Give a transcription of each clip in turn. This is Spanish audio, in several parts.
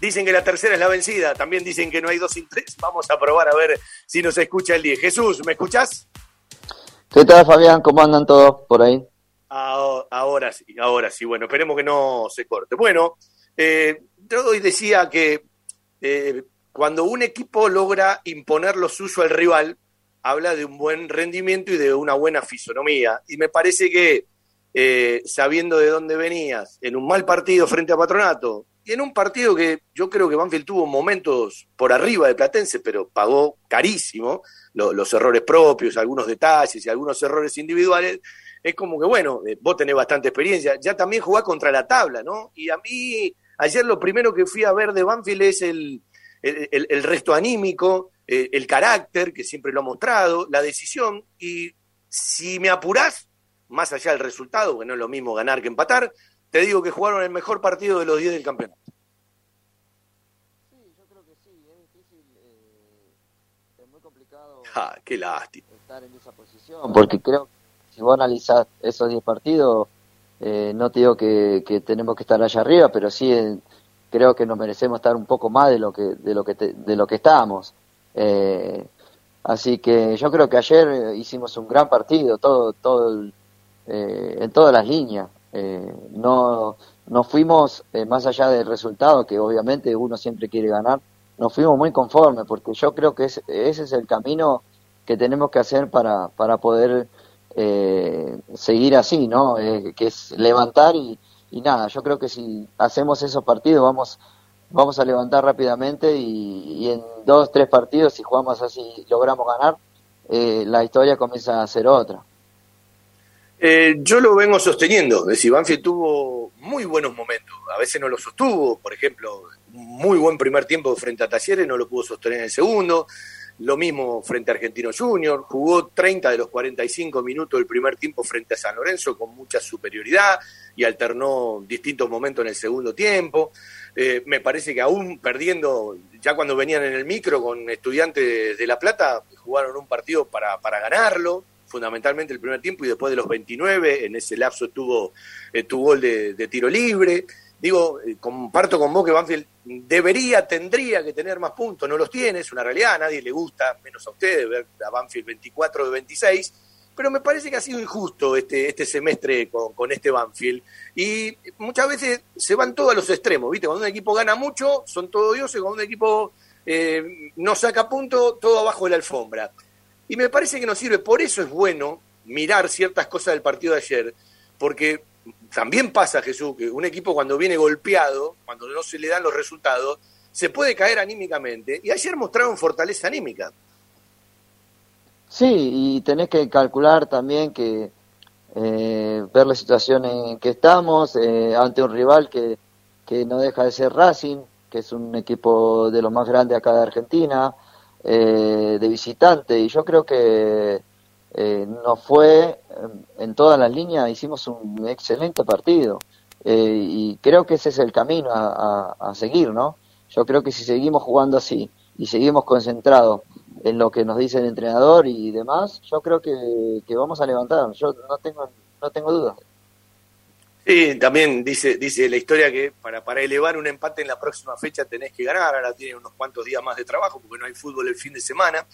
Dicen que la tercera es la vencida, también dicen que no hay dos sin tres. Vamos a probar a ver si nos escucha el 10. Jesús, ¿me escuchás? ¿Qué tal, Fabián? ¿Cómo andan todos por ahí? Ahora, sí, ahora sí. Bueno, esperemos que no se corte. Bueno, eh, yo hoy decía que eh, cuando un equipo logra imponer lo suyo al rival, habla de un buen rendimiento y de una buena fisonomía. Y me parece que, eh, sabiendo de dónde venías, en un mal partido frente a Patronato, en un partido que yo creo que Banfield tuvo momentos por arriba de Platense, pero pagó carísimo los errores propios, algunos detalles y algunos errores individuales, es como que, bueno, eh, vos tenés bastante experiencia, ya también jugás contra la tabla, ¿no? Y a mí, ayer lo primero que fui a ver de Banfield es el, el, resto anímico, eh, el carácter, que siempre lo ha mostrado, la decisión, y si me apurás, más allá del resultado, que no es lo mismo ganar que empatar, te digo que jugaron el mejor partido de los 10 del campeonato. Sí, yo creo que sí, es difícil, eh, es muy complicado. Ah, qué lástima. Estar en esa posición, porque creo que si vos analizás esos 10 partidos, eh, no te digo que, que, tenemos que estar allá arriba, pero sí creo que nos merecemos estar un poco más de lo que de lo que de lo que estábamos eh, así que yo creo que ayer hicimos un gran partido todo todo eh, en todas las líneas eh, no no fuimos eh, más allá del resultado que obviamente uno siempre quiere ganar nos fuimos muy conformes porque yo creo que ese es el camino que tenemos que hacer para para poder eh, seguir así no que es levantar y y nada, yo creo que si hacemos esos partidos vamos vamos a levantar rápidamente y, en dos, tres partidos, si jugamos así logramos ganar, eh, la historia comienza a ser otra. Eh, yo lo vengo sosteniendo, es decir, Banfield tuvo muy buenos momentos, a veces no lo sostuvo, por ejemplo, muy buen primer tiempo frente a Talleres, no lo pudo sostener en el segundo, lo mismo frente a Argentino Junior, jugó 30 de los 45 minutos del primer tiempo frente a San Lorenzo con mucha superioridad y alternó distintos momentos en el segundo tiempo. Eh, me parece que aún perdiendo, ya cuando venían en el micro con estudiantes de La Plata, jugaron un partido para, para ganarlo, fundamentalmente el primer tiempo y después de los 29, en ese lapso tuvo eh, tu gol de, de tiro libre digo, eh, comparto con vos que Banfield debería, tendría que tener más puntos, no los tiene, es una realidad, a nadie le gusta, menos a ustedes, ver a Banfield 24 de 26, pero me parece que ha sido injusto este, este semestre con, con este Banfield. Y muchas veces se van todos a los extremos, ¿viste? Cuando un equipo gana mucho, son todos dioses, cuando un equipo eh, no saca punto, todo abajo de la alfombra. Y me parece que nos sirve, por eso es bueno mirar ciertas cosas del partido de ayer, porque también pasa, Jesús, que un equipo cuando viene golpeado, cuando no se le dan los resultados, se puede caer anímicamente. Y ayer mostraron fortaleza anímica. Sí, y tenés que calcular también que eh, ver la situación en que estamos eh, ante un rival que, que no deja de ser Racing, que es un equipo de los más grandes acá de Argentina, eh, de visitante, y yo creo que eh, nos fue en todas las líneas, hicimos un excelente partido eh, y creo que ese es el camino a, seguir, ¿no? Yo creo que si seguimos jugando así y seguimos concentrados en lo que nos dice el entrenador y demás, yo creo que, que vamos a levantar, yo no tengo, no tengo dudas. Sí, también dice, dice la historia que para, para elevar un empate en la próxima fecha tenés que ganar, ahora tiene unos cuantos días más de trabajo porque no hay fútbol el fin de semana.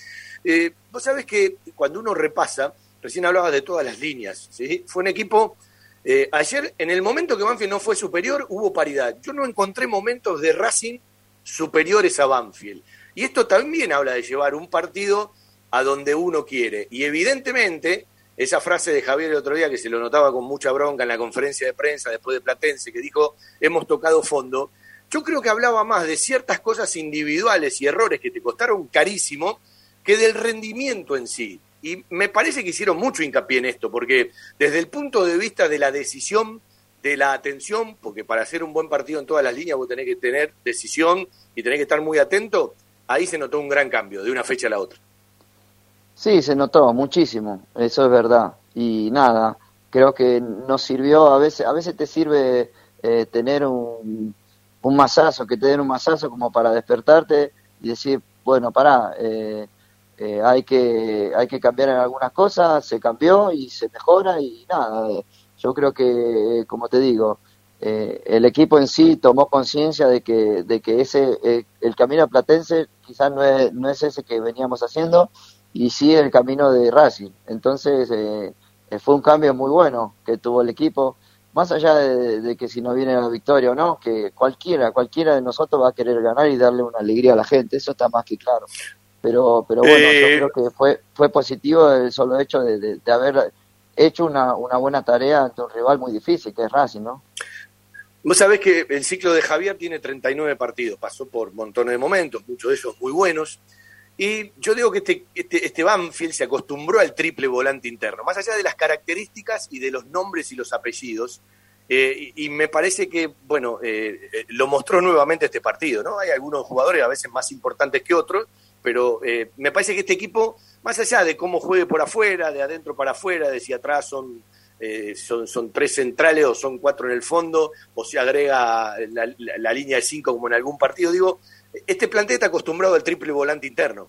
Eh, vos sabés que cuando uno repasa, recién hablabas de todas las líneas, ¿sí? fue un equipo, eh, ayer en el momento que Banfield no fue superior hubo paridad. Yo no encontré momentos de Racing superiores a Banfield. Y esto también habla de llevar un partido a donde uno quiere. Y evidentemente esa frase de Javier el otro día, que se lo notaba con mucha bronca en la conferencia de prensa después de Platense, que dijo, hemos tocado fondo, yo creo que hablaba más de ciertas cosas individuales y errores que te costaron carísimo que del rendimiento en sí. Y me parece que hicieron mucho hincapié en esto, porque desde el punto de vista de la decisión, de la atención, porque para hacer un buen partido en todas las líneas vos tenés que tener decisión y tenés que estar muy atento, ahí se notó un gran cambio de una fecha a la otra. Sí, se notó muchísimo, eso es verdad. Y nada, creo que nos sirvió, a veces, a veces te sirve eh, tener un, masazo, que te den un masazo como para despertarte y decir, bueno, pará, eh, eh, hay, que, hay que cambiar en algunas cosas, se cambió y se mejora y nada. Yo creo que, como te digo, eh, el equipo en sí tomó conciencia de que, de que ese, eh, el camino platense quizás no es, no es ese que veníamos haciendo y sí el camino de Racing. Entonces eh, fue un cambio muy bueno que tuvo el equipo, más allá de, que si no viene la victoria o no, que cualquiera, cualquiera de nosotros va a querer ganar y darle una alegría a la gente, eso está más que claro. Pero, pero bueno, yo creo que fue, fue positivo el solo hecho de, de haber hecho una, una buena tarea ante un rival muy difícil, que es Racing, ¿no? Vos sabés que el ciclo de Javier tiene 39 partidos, pasó por montones de momentos, muchos de ellos muy buenos. Y yo digo que este, este, este, Banfield se acostumbró al triple volante interno, más allá de las características y de los nombres y los apellidos. Eh, y, me parece que, bueno, eh, eh, lo mostró nuevamente este partido, ¿no? Hay algunos jugadores a veces más importantes que otros, pero me parece que este equipo, más allá de cómo juegue por afuera, de adentro para afuera, de si atrás son eh, son, son, tres centrales o son cuatro en el fondo, o se agrega la, línea de cinco como en algún partido. Digo, este plantel está acostumbrado al triple volante interno.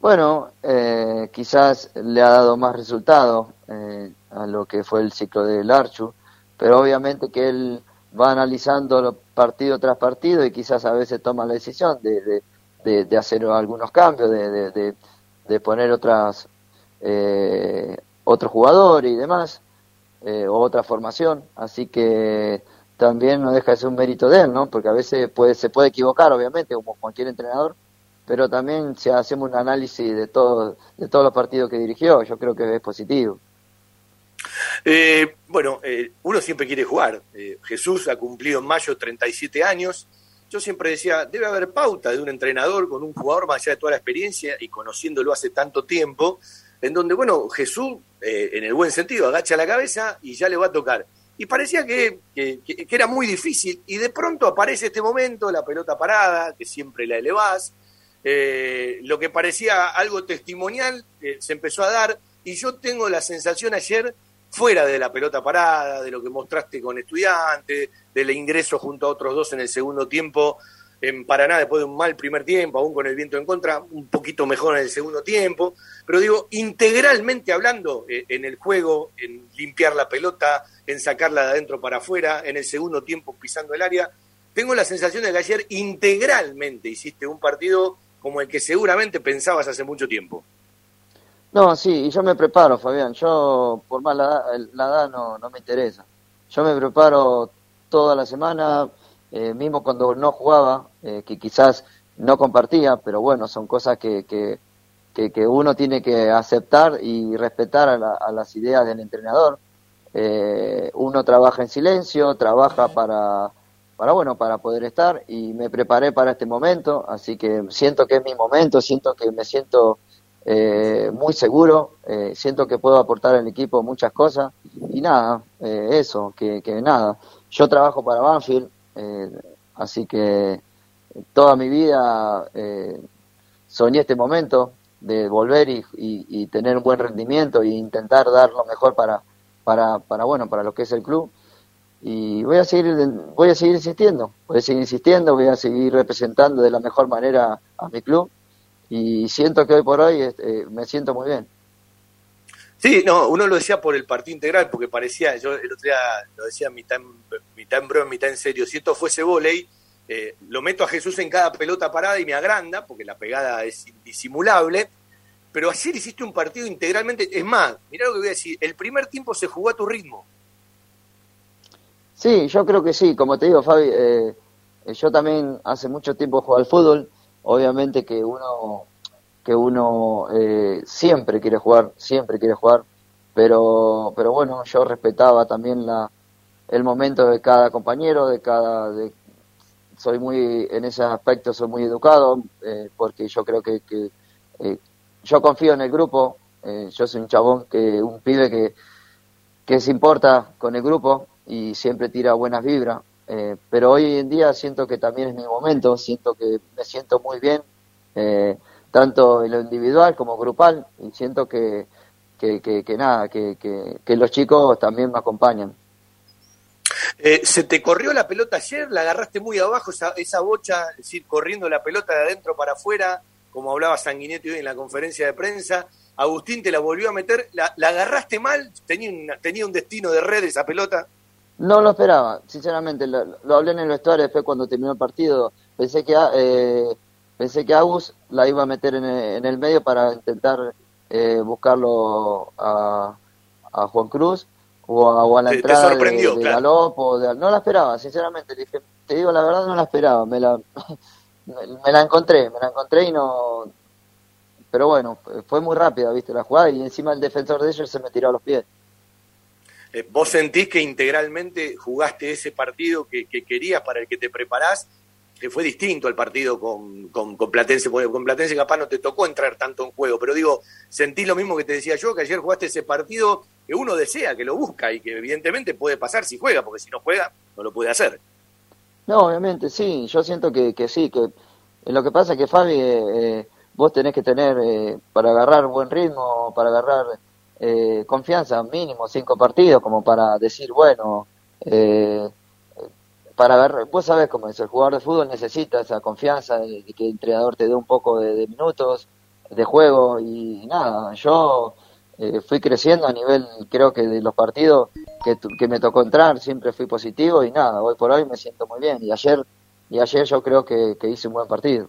Bueno, eh, quizás le ha dado más resultado eh, a lo que fue el ciclo del Archu, pero obviamente que él va analizando partido tras partido y quizás a veces toma la decisión de, de, hacer algunos cambios, de, de, poner otras eh, otro jugador y demás, eh, o otra formación, así que también no deja de ser un mérito de él, ¿no? Porque a veces puede, se puede equivocar, obviamente, como cualquier entrenador, pero también si hacemos un análisis de, todo, de todos los partidos que dirigió, yo creo que es positivo. Eh, bueno, eh, uno siempre quiere jugar. Jesús ha cumplido en mayo 37 años. Yo siempre decía, debe haber pauta de un entrenador con un jugador más allá de toda la experiencia y conociéndolo hace tanto tiempo, en donde, bueno, Jesús, eh, en el buen sentido, agacha la cabeza y ya le va a tocar. Y parecía que, que, era muy difícil, y de pronto aparece este momento, la pelota parada, que siempre la elevás, eh, lo que parecía algo testimonial eh, se empezó a dar, y yo tengo la sensación ayer, fuera de la pelota parada, de lo que mostraste con estudiantes, del ingreso junto a otros dos en el segundo tiempo, en Paraná después de un mal primer tiempo, aún con el viento en contra, un poquito mejor en el segundo tiempo, pero digo, integralmente hablando, eh, en el juego, en limpiar la pelota, en sacarla de adentro para afuera, en el segundo tiempo pisando el área, tengo la sensación de que ayer integralmente hiciste un partido como el que seguramente pensabas hace mucho tiempo. No, sí, y yo me preparo, Fabián. Yo, por más la, la edad, no, no me interesa. Yo me preparo toda la semana, eh, mismo cuando no jugaba, eh, que quizás no compartía, pero bueno, son cosas que, que, que, uno tiene que aceptar y respetar a, las ideas del entrenador. Eh, uno trabaja en silencio, trabaja para, para, bueno, para poder estar y me preparé para este momento, así que siento que es mi momento, siento que me siento muy seguro, siento que puedo aportar al equipo muchas cosas y nada, eso, que, que nada. Yo trabajo para Banfield, eh, así que toda mi vida eh, soñé este momento de volver y, tener un buen rendimiento e intentar dar lo mejor para, para, para, bueno, para lo que es el club. Y voy a seguir, voy a seguir insistiendo, voy a seguir insistiendo, voy a seguir representando de la mejor manera a mi club y siento que hoy por hoy este, me siento muy bien. Sí, no, uno lo decía por el partido integral, porque parecía, yo el otro día lo decía mitad mitad en broma, mitad en serio, si esto fuese volei, eh, lo meto a Jesús en cada pelota parada y me agranda, porque la pegada es indisimulable, pero ayer hiciste un partido integralmente, es más, mirá lo que voy a decir, el primer tiempo se jugó a tu ritmo. Sí, yo creo que sí, como te digo, Fabi, eh, yo también hace mucho tiempo juego al fútbol, obviamente que uno que uno eh, siempre quiere jugar, siempre quiere jugar, pero, pero bueno, yo respetaba también la, el momento de cada compañero, de cada, soy muy, en ese aspecto soy muy educado, eh, porque yo creo que, que eh, yo confío en el grupo, yo soy un chabón que, un pibe que, que se importa con el grupo y siempre tira buenas vibras, pero hoy en día siento que también es mi momento, siento que me siento muy bien, eh, tanto en lo individual como grupal, y siento que, que, que, nada, que, que, los chicos también me acompañan. Eh, ¿Se te corrió la pelota ayer? ¿La agarraste muy abajo, esa, esa bocha, es decir, corriendo la pelota de adentro para afuera, como hablaba Sanguinetti hoy en la conferencia de prensa? Agustín te la volvió a meter, ¿la, agarraste mal? ¿Tenía, tenía un destino de red esa pelota? No lo esperaba, sinceramente, lo, hablé en el vestuario después cuando terminó el partido. Pensé que eh, pensé que Agus la iba a meter en el, medio para intentar eh, buscarlo a, Juan Cruz o a, la entrada de, Galop no la esperaba, sinceramente. Dije, te digo la verdad, no la esperaba. Me la, me la encontré, me la encontré y no. Pero bueno, fue muy rápida, viste, la jugada y encima el defensor de ellos se me tiró a los pies. Eh, ¿Vos sentís que integralmente jugaste ese partido que, querías, para el que te preparás, que fue distinto al partido con, con, Platense? Porque con Platense capaz no te tocó entrar tanto en juego, pero digo, sentís lo mismo que te decía yo, que ayer jugaste ese partido que uno desea, que lo busca y que evidentemente puede pasar si juega, porque si no juega, no lo puede hacer. No, obviamente, sí, yo siento que, que sí, que lo que pasa es que Fabi, eh, vos tenés que tener, eh, para agarrar buen ritmo, para agarrar eh, confianza, mínimo cinco partidos, como para decir, bueno, eh, para ver, vos sabés cómo es, el jugador de fútbol necesita esa confianza, de, que el entrenador te dé un poco de, minutos, de juego, y nada, yo eh, fui creciendo a nivel, creo que de los partidos que, que me tocó entrar, siempre fui positivo, y nada, hoy por hoy me siento muy bien, y ayer, y ayer yo creo que, hice un buen partido.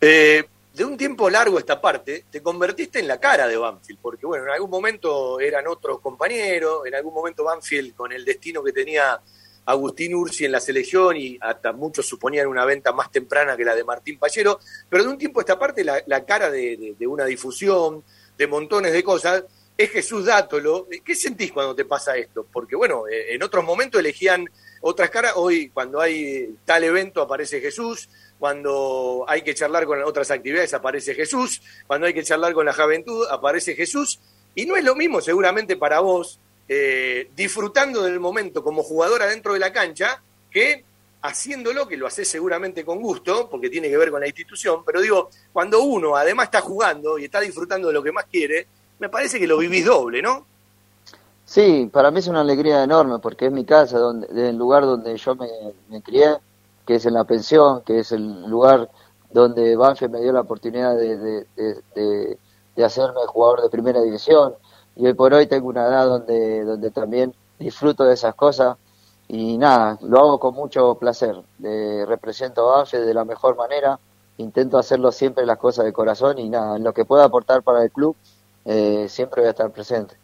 Eh, de un tiempo largo esta parte, te convertiste en la cara de Banfield, porque bueno, en algún momento eran otros compañeros, en algún momento Banfield con el destino que tenía Agustín Ursi en la selección y hasta muchos suponían una venta más temprana que la de Martín Pallero, pero de un tiempo esta parte la, cara de, una difusión, de montones de cosas, es Jesús Dátolo. ¿Qué sentís cuando te pasa esto? Porque bueno, eh, en otros momentos elegían otras caras, hoy cuando hay tal evento aparece Jesús, cuando hay que charlar con otras actividades aparece Jesús, cuando hay que charlar con la juventud aparece Jesús, y no es lo mismo seguramente para vos eh, disfrutando del momento como jugadora dentro de la cancha que haciéndolo, que lo haces seguramente con gusto, porque tiene que ver con la institución, pero digo, cuando uno además está jugando y está disfrutando de lo que más quiere, me parece que lo vivís doble, ¿no? Sí, para mí es una alegría enorme, porque es mi casa, donde, el lugar donde yo me, crié, que es en la pensión, que es el lugar donde Banfield me dio la oportunidad de, de, hacerme jugador de primera división. Y hoy por hoy tengo una edad donde, donde también disfruto de esas cosas y nada, lo hago con mucho placer. represento a Banfield de la mejor manera, intento hacerlo siempre las cosas de corazón y nada, en lo que pueda aportar para el club, eh, siempre voy a estar presente.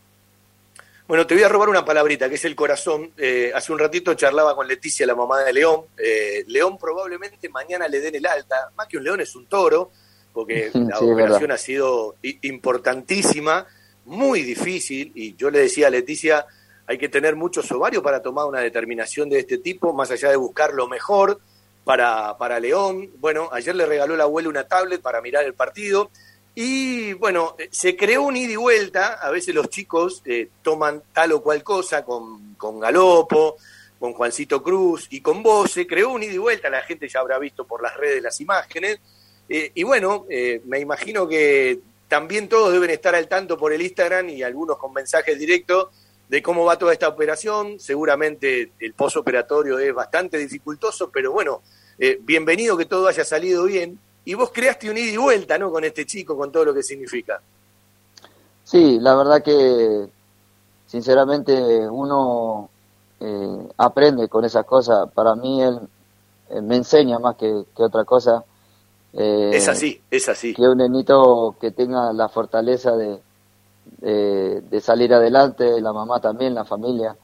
Bueno, te voy a robar una palabrita, que es el corazón. Eh, hace un ratito charlaba con Leticia, la mamá de León. Eh, León probablemente mañana le den el alta. Más que un león es un toro, porque la operación ha sido importantísima, muy difícil. Y yo le decía a Leticia, hay que tener muchos ovarios para tomar una determinación de este tipo, más allá de buscar lo mejor para, para León. Bueno, ayer le regaló la abuela una tablet para mirar el partido. Y bueno, eh, se creó un ida y vuelta, a veces los chicos eh, toman tal o cual cosa con, con Galopo, con Juancito Cruz y con vos, se creó un ida y vuelta, la gente ya habrá visto por las redes las imágenes, eh, y bueno, me imagino que también todos deben estar al tanto por el Instagram y algunos con mensajes directos de cómo va toda esta operación, seguramente el posoperatorio es bastante dificultoso, pero bueno, bienvenido que todo haya salido bien, y vos creaste un ida y vuelta, ¿no? Con este chico, con todo lo que significa. Sí, la verdad que sinceramente uno eh, aprende con esas cosas. Para mí él, me enseña más que, otra cosa. Eh, es así, es así. Que un nenito que tenga la fortaleza de, de, salir adelante, la mamá también, la familia.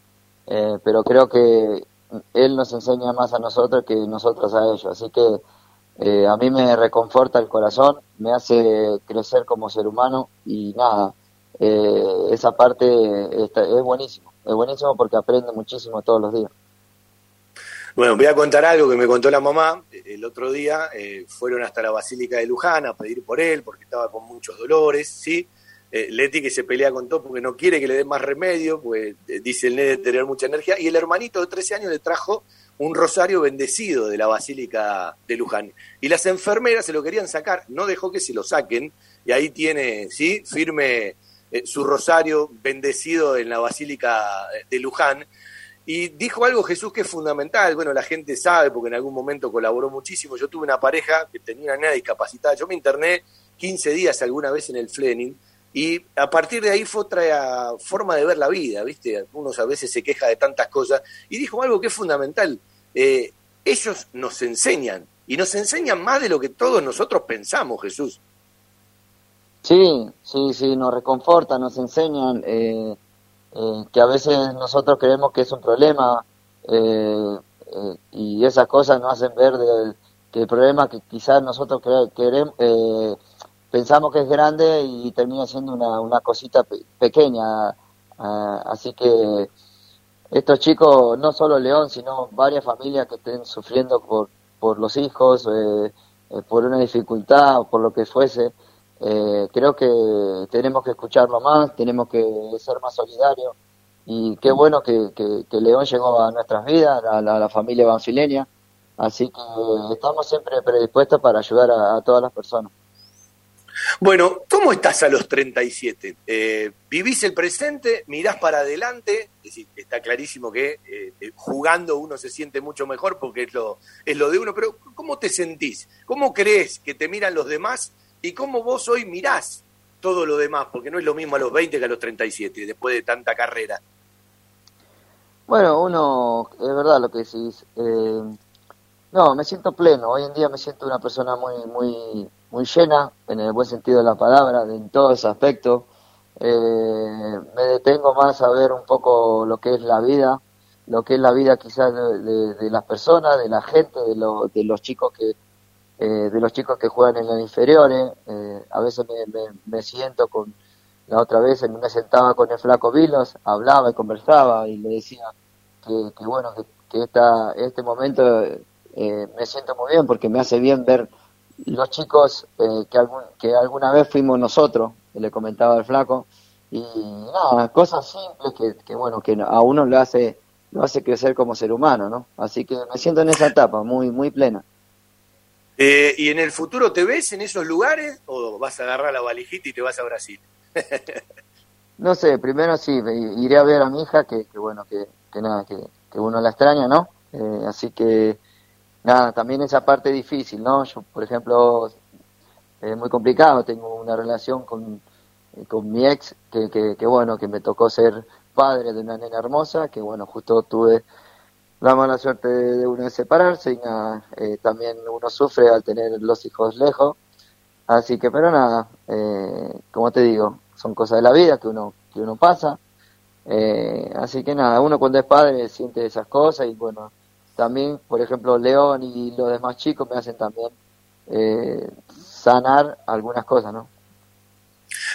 Eh, pero creo que él nos enseña más a nosotros que nosotros a ellos. Así que eh, a mí me reconforta el corazón, me hace crecer como ser humano y nada, eh, esa parte es buenísimo, es buenísimo porque aprende muchísimo todos los días. Bueno, voy a contar algo que me contó la mamá. El otro día eh, fueron hasta la Basílica de Luján a pedir por él porque estaba con muchos dolores, ¿sí? Leti que se pelea con todo porque no quiere que le den más remedio, pues dice el nene tener mucha energía. Y el hermanito de 13 años le trajo un rosario bendecido de la Basílica de Luján. Y las enfermeras se lo querían sacar, no dejó que se lo saquen, y ahí tiene, ¿sí? Firme eh, su rosario bendecido en la Basílica de Luján. Y dijo algo Jesús que es fundamental, bueno, la gente sabe porque en algún momento colaboró muchísimo. Yo tuve una pareja que tenía una nena discapacitada, yo me interné 15 días alguna vez en el Flening, Y a partir de ahí fue otra forma de ver la vida, ¿viste? Unos a veces se queja de tantas cosas. Y dijo algo que es fundamental. Eh, ellos nos enseñan, y nos enseñan más de lo que todos nosotros pensamos, Jesús. Sí, sí, sí, nos reconfortan, nos enseñan eh, eh, que a veces nosotros creemos que es un problema y esas cosas nos hacen ver que el problema que quizás nosotros queremos, pensamos que es grande y termina siendo una, una cosita pequeña. Ah, así que estos chicos, no solo León, sino varias familias que estén sufriendo por, por los hijos, eh, eh, por una dificultad o por lo que fuese, eh, creo que tenemos que escucharlo más, tenemos que ser más solidarios. Y qué bueno que, que, León llegó a nuestras vidas, a la, familia banfileña. Así que estamos siempre predispuestos para ayudar a todas las personas. Bueno, ¿cómo estás a los 37? Eh, ¿Vivís el presente? ¿Mirás para adelante? Es decir, está clarísimo que eh, eh, jugando uno se siente mucho mejor porque es lo, es lo de uno, pero ¿cómo te sentís? ¿Cómo crees que te miran los demás? ¿Y cómo vos hoy mirás todo lo demás? Porque no es lo mismo a los 20 que a los 37, después de tanta carrera. Bueno, uno, es verdad lo que decís. no, me siento pleno. Hoy en día me siento una persona muy, muy muy llena, en el buen sentido de la palabra, en todo ese aspecto. Eh, me detengo más a ver un poco lo que es la vida, lo que es la vida quizás de, las personas, de la gente, de, de los chicos que eh, de los chicos que juegan en las inferiores. Eh, a veces me, siento con la otra vez me sentaba con el flaco Vilos, hablaba y conversaba y le decía que, bueno que, que esta, este momento me siento muy bien porque me hace bien ver los chicos eh, que, algún, que alguna vez fuimos nosotros, le comentaba el flaco, y nada, cosas simples que, bueno, que a uno lo hace, lo hace crecer como ser humano, ¿no? Así que me siento en esa etapa, muy, muy plena. Eh, ¿Y en el futuro te ves en esos lugares o vas a agarrar la valijita y te vas a Brasil? no sé, primero sí, iré a ver a mi hija, que, bueno, que, que nada, que, que uno la extraña, ¿no? Eh, así que nada, también esa parte difícil, ¿no? Yo, por ejemplo, es muy complicado, tengo una relación con, eh, con mi ex, que, que, bueno, que me tocó ser padre de una nena hermosa, que bueno, justo tuve la mala suerte de, uno de separarse y nada, eh, también uno sufre al tener los hijos lejos, así que pero nada, eh, como te digo, son cosas de la vida que uno, que uno pasa, así que nada, uno cuando es padre siente esas cosas y bueno, también, por ejemplo, León y los demás chicos me hacen también eh, sanar algunas cosas, ¿no?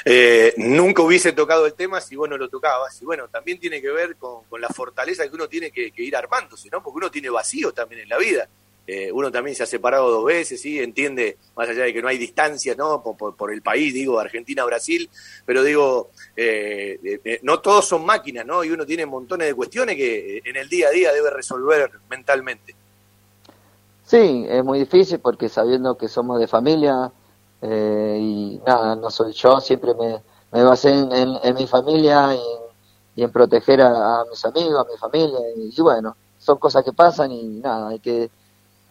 Eh, nunca hubiese tocado el tema si vos no lo tocabas. Y bueno, también tiene que ver con, la fortaleza que uno tiene que, que, ir armándose, ¿no? Porque uno tiene vacíos también en la vida. Eh, uno también se ha separado dos veces, ¿sí? entiende, más allá de que no hay distancia ¿no? Por, el país, digo, Argentina-Brasil, pero digo, eh, eh, no todos son máquinas, ¿no? Y uno tiene montones de cuestiones que en el día a día debe resolver mentalmente. Sí, es muy difícil porque sabiendo que somos de familia y nada, no soy yo, siempre me, me basé en, mi familia y, en proteger a, mis amigos, a mi familia, y bueno, son cosas que pasan y nada, hay que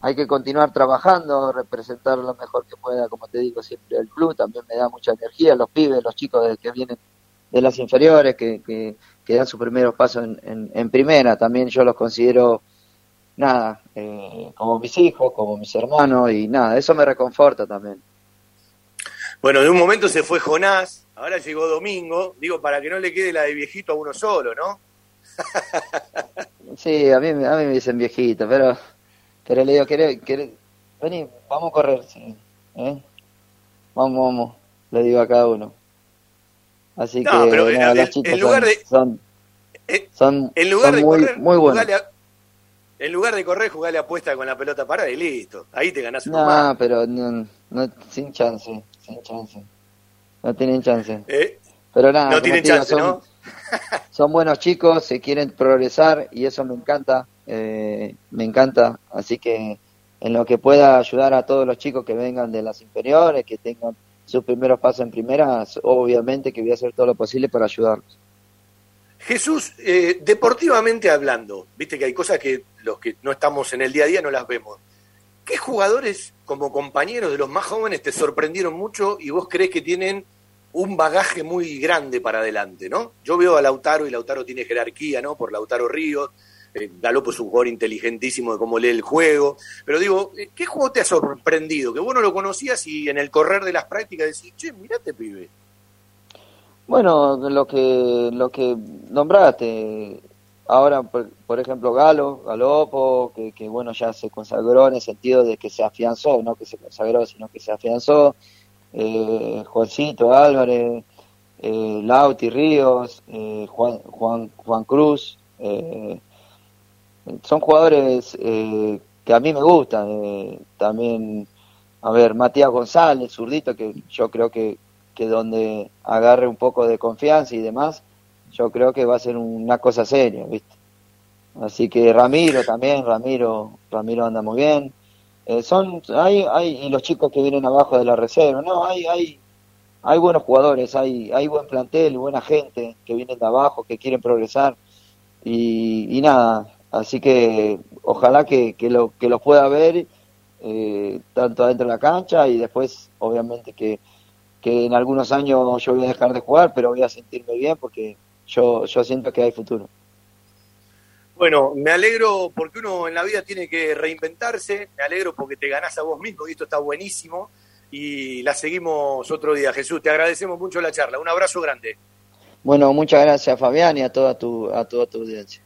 hay que continuar trabajando, representar lo mejor que pueda, como te digo siempre, el club también me da mucha energía, los pibes, los chicos que vienen de las inferiores, que, que, dan sus primeros pasos en, en, primera, también yo los considero, nada, eh, como mis hijos, como mis hermanos, y nada, eso me reconforta también. Bueno, de un momento se fue Jonás, ahora llegó Domingo, digo, para que no le quede la de viejito a uno solo, ¿no? sí, a mí, a mí me dicen viejito, pero pero le digo, ¿querés, vení, vamos a correr, sí, ¿eh? Vamos, vamos, le digo a cada uno. Así que pero los chicos en lugar de, son, son, en lugar de muy, correr, muy buenos. en lugar de correr, jugale apuesta con la pelota parada y listo. Ahí te ganás un No, pero no, no, sin chance, sin chance. No tienen chance. ¿Eh? Pero nada, no tienen chance, son, ¿no? Son buenos chicos, se quieren progresar y eso me encanta eh, me encanta, así que en lo que pueda ayudar a todos los chicos que vengan de las inferiores, que tengan sus primeros pasos en primera, obviamente que voy a hacer todo lo posible para ayudarlos. Jesús, eh, deportivamente hablando, viste que hay cosas que los que no estamos en el día a día no las vemos. ¿Qué jugadores como compañeros de los más jóvenes te sorprendieron mucho y vos crees que tienen un bagaje muy grande para adelante, ¿no? Yo veo a Lautaro y Lautaro tiene jerarquía, ¿no? Por Lautaro Ríos, eh, Galopo es un jugador inteligentísimo de cómo lee el juego, pero digo, eh, ¿qué juego te ha sorprendido? Que vos no lo conocías y en el correr de las prácticas decís, che, mirate, pibe. Bueno, lo que, lo que nombraste, ahora, por, ejemplo, Galo, Galopo, que, que, bueno, ya se consagró en el sentido de que se afianzó, no que se consagró, sino que se afianzó, eh, Juancito Álvarez, eh, Lauti Ríos, eh, Juan, Juan, Juan Cruz, eh, son jugadores que a mí me gustan. también, a ver, Matías González, zurdito, que yo creo que, que donde agarre un poco de confianza y demás, yo creo que va a ser una cosa seria, ¿viste? Así que Ramiro también, Ramiro, Ramiro anda muy bien. Eh, son, hay, hay, y los chicos que vienen abajo de la reserva, no, hay, hay, hay buenos jugadores, hay, hay buen plantel, buena gente que vienen de abajo, que quieren progresar. Y, y nada, así que ojalá que, que, lo, que los pueda ver eh, tanto adentro de la cancha y después, obviamente, que, que en algunos años yo voy a dejar de jugar, pero voy a sentirme bien porque yo, yo siento que hay futuro. Bueno, me alegro porque uno en la vida tiene que reinventarse, me alegro porque te ganás a vos mismo y esto está buenísimo y la seguimos otro día. Jesús, te agradecemos mucho la charla, un abrazo grande. Bueno, muchas gracias Fabián y a toda tu, a toda tu audiencia.